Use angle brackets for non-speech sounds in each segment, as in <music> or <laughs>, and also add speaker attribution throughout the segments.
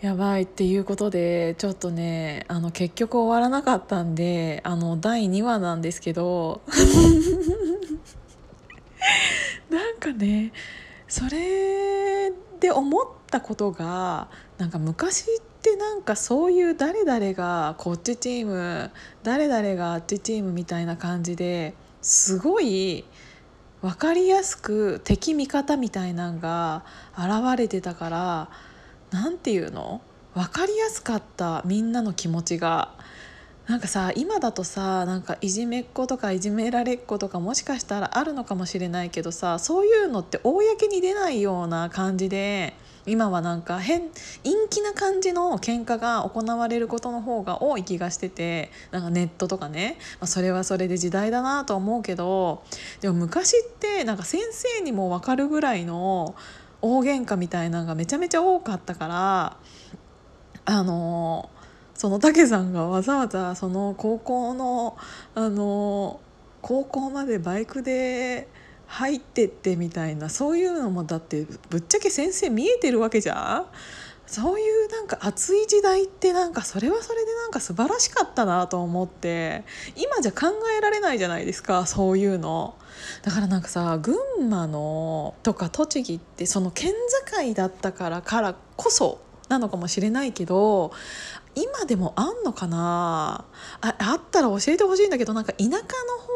Speaker 1: やばいっていうことでちょっとねあの結局終わらなかったんであの第2話なんですけど <laughs> なんかねそれで思ったことがなんか昔ってなんかそういう誰々がこっちチーム誰々があっちチームみたいな感じですごい分かりやすく敵味方みたいなんが現れてたから何て言うの？分かりやすかったみんなの気持ちが。なんかさ今だとさなんかいじめっ子とかいじめられっ子とかもしかしたらあるのかもしれないけどさそういうのって公に出ないような感じで今はなんか変陰気な感じの喧嘩が行われることの方が多い気がしててなんかネットとかね、まあ、それはそれで時代だなと思うけどでも昔ってなんか先生にも分かるぐらいの大喧嘩みたいなのがめちゃめちゃ多かったからあのそのたけさんがわざわざその高校のあの高校までバイクで入ってってみたいなそういうのもだってぶっちゃけ先生見えてるわけじゃん。そういうなんか熱い時代ってなんかそれはそれでなんか素晴らしかったなと思って今じゃ考えられないじゃないですかそういうの。だからなんかさ群馬のとか栃木ってその県境だったからからこそなのかもしれないけど今でもあんのかな？ああったら教えてほしいんだけどなんか田舎の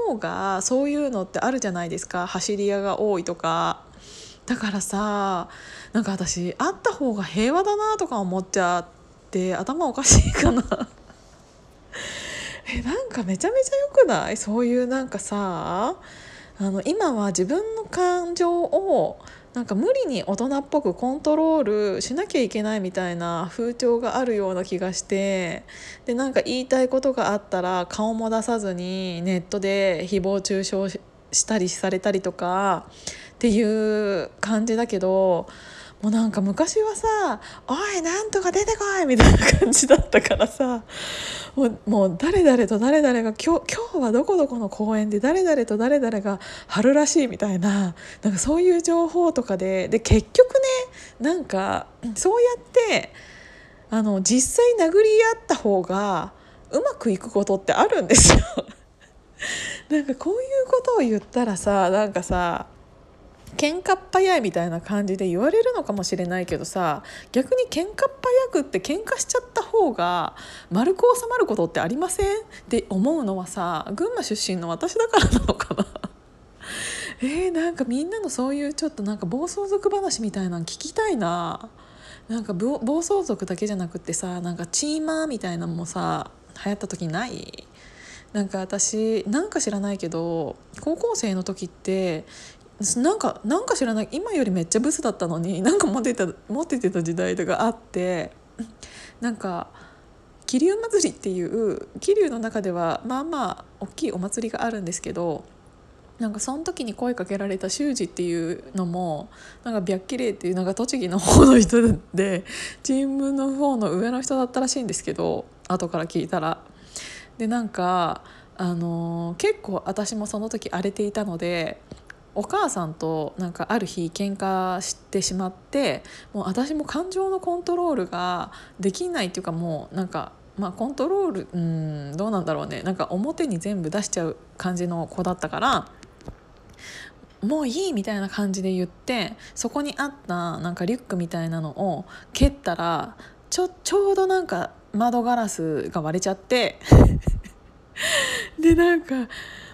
Speaker 1: 方がそういうのってあるじゃないですか。走り屋が多いとか。だからさなんか私あった方が平和だなとか思っちゃって頭おかしいかな。<laughs> えなんかめちゃめちゃ良くない？そういうなんかさあの今は自分の感情をなんか無理に大人っぽくコントロールしなきゃいけないみたいな風潮があるような気がしてでなんか言いたいことがあったら顔も出さずにネットで誹謗中傷したりされたりとかっていう感じだけどもうなんか昔はさ「おいなんとか出てこい!」みたいな感じだったからさもうもう誰々と誰々が今日今日はどこどこの公園で誰々と誰々が春らしいみたいななんかそういう情報とかでで結局ねなんかそうやってあの実際殴り合った方がうまくいくことってあるんですよ。なんかこういうことを言ったらさなんかさ喧嘩っ早いみたいな感じで言われるのかもしれないけどさ逆に喧嘩っ早くって喧嘩しちゃった方が丸く収まることってありません？って思うのはさ群馬出身の私だからなのかな？<laughs> えー、なんかみんなのそういうちょっとなんか暴走族話みたいなの聞きたいな。なんか暴走族だけじゃなくってさなんかチーマーみたいなのもさ流行った時ない？なんか私なんか知らないけど高校生の時ってなんかなんか知らない今よりめっちゃブスだったのに <laughs> なんかモテたモテてた時代とかあってなんか桐生祭りっていう桐生の中ではまあまあ大きいお祭りがあるんですけどなんかその時に声かけられた修二っていうのもなんか白綺麗っていうなんか栃木の方の人でチームの方の上の人だったらしいんですけど後から聞いたら。でなんかあのー、結構私もその時荒れていたのでお母さんとなんかある日喧嘩してしまってもう私も感情のコントロールができないっていうかもうなんかまあコントロールうんどうなんだろうね。なんか表に全部出しちゃう感じの子だったからもういいみたいな感じで言ってそこにあったなんかリュックみたいなのを蹴ったらちょちょうどなんか窓ガラスが割れちゃってでなんか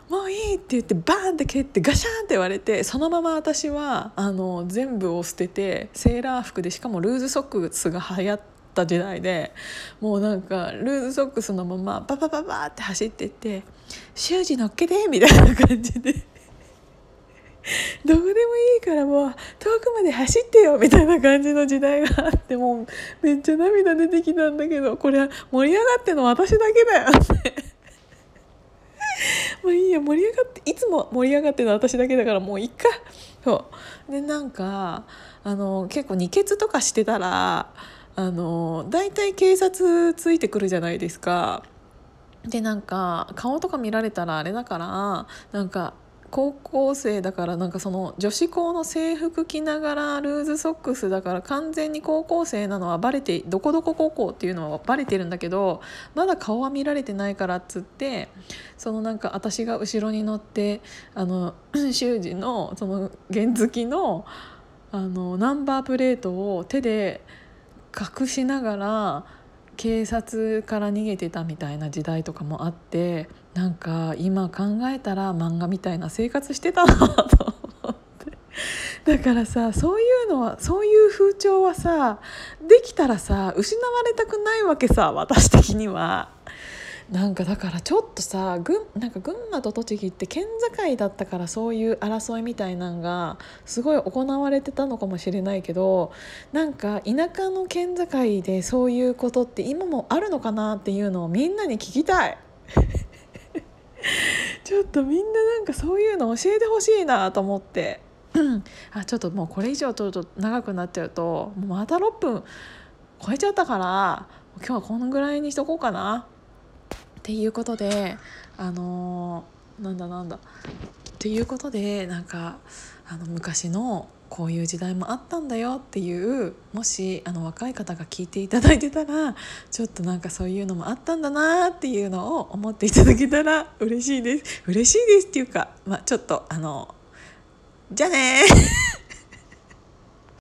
Speaker 1: もういいって言ってバーンって蹴ってガシャンって割れてそのまま私はあの全部を捨ててセーラー服でしかもルーズソックスが流行った時代でもうなんかルーズソックスのままババババって走ってって「習字乗っけて」みたいな感じで。<laughs> どうでもいいからもう遠くまで走ってよみたいな感じの時代があってもうめっちゃ涙出てきたんだけどこれは盛り上がっての私だけだよって。<laughs> もういいや盛り上がっていつも盛り上がってるの私だけだからもういっか。そう。でなんかあの結構二血とかしてたらあの大体警察ついてくるじゃないですか。でなんか顔とか見られたらあれだからなんか高校生だからなんかその女子校の制服着ながらルーズソックスだから完全に高校生なのはバレてどこどこ高校っていうのはバレてるんだけどまだ顔は見られてないからっつってそのなんか私が後ろに乗ってあの <clears throat> 修二のその原付のあのナンバープレートを手で隠しながら警察から逃げてたみたいな時代とかもあってなんか今考えたら漫画みたいな生活してたなと思ってだからさそういうのはそういう風潮はさできたらさ失われたくないわけさ私的には。なんかだからちょっとさ群なんか群馬と栃木って県境だったからそういう争いみたいなんがすごい行われてたのかもしれないけどなんか田舎の県境でそういうことって今もあるのかなっていうのをみんなに聞きたい。<laughs> ちょっとみんななんかそういうの教えてほしいなと思って。<clears throat> あちょっともうこれ以上ちょっと長くなっちゃうとまた6分超えちゃったから今日はこのぐらいにしとこうかな。ていうことであのー、なんだなんだ。っていうことでなんかあの昔のこういう時代もあったんだよっていうもしあの若い方が聞いていただいてたらちょっとなんかそういうのもあったんだなっていうのを思っていただけたら嬉しいです。嬉しいですっていうか、まあ、ちょっとあのじゃあね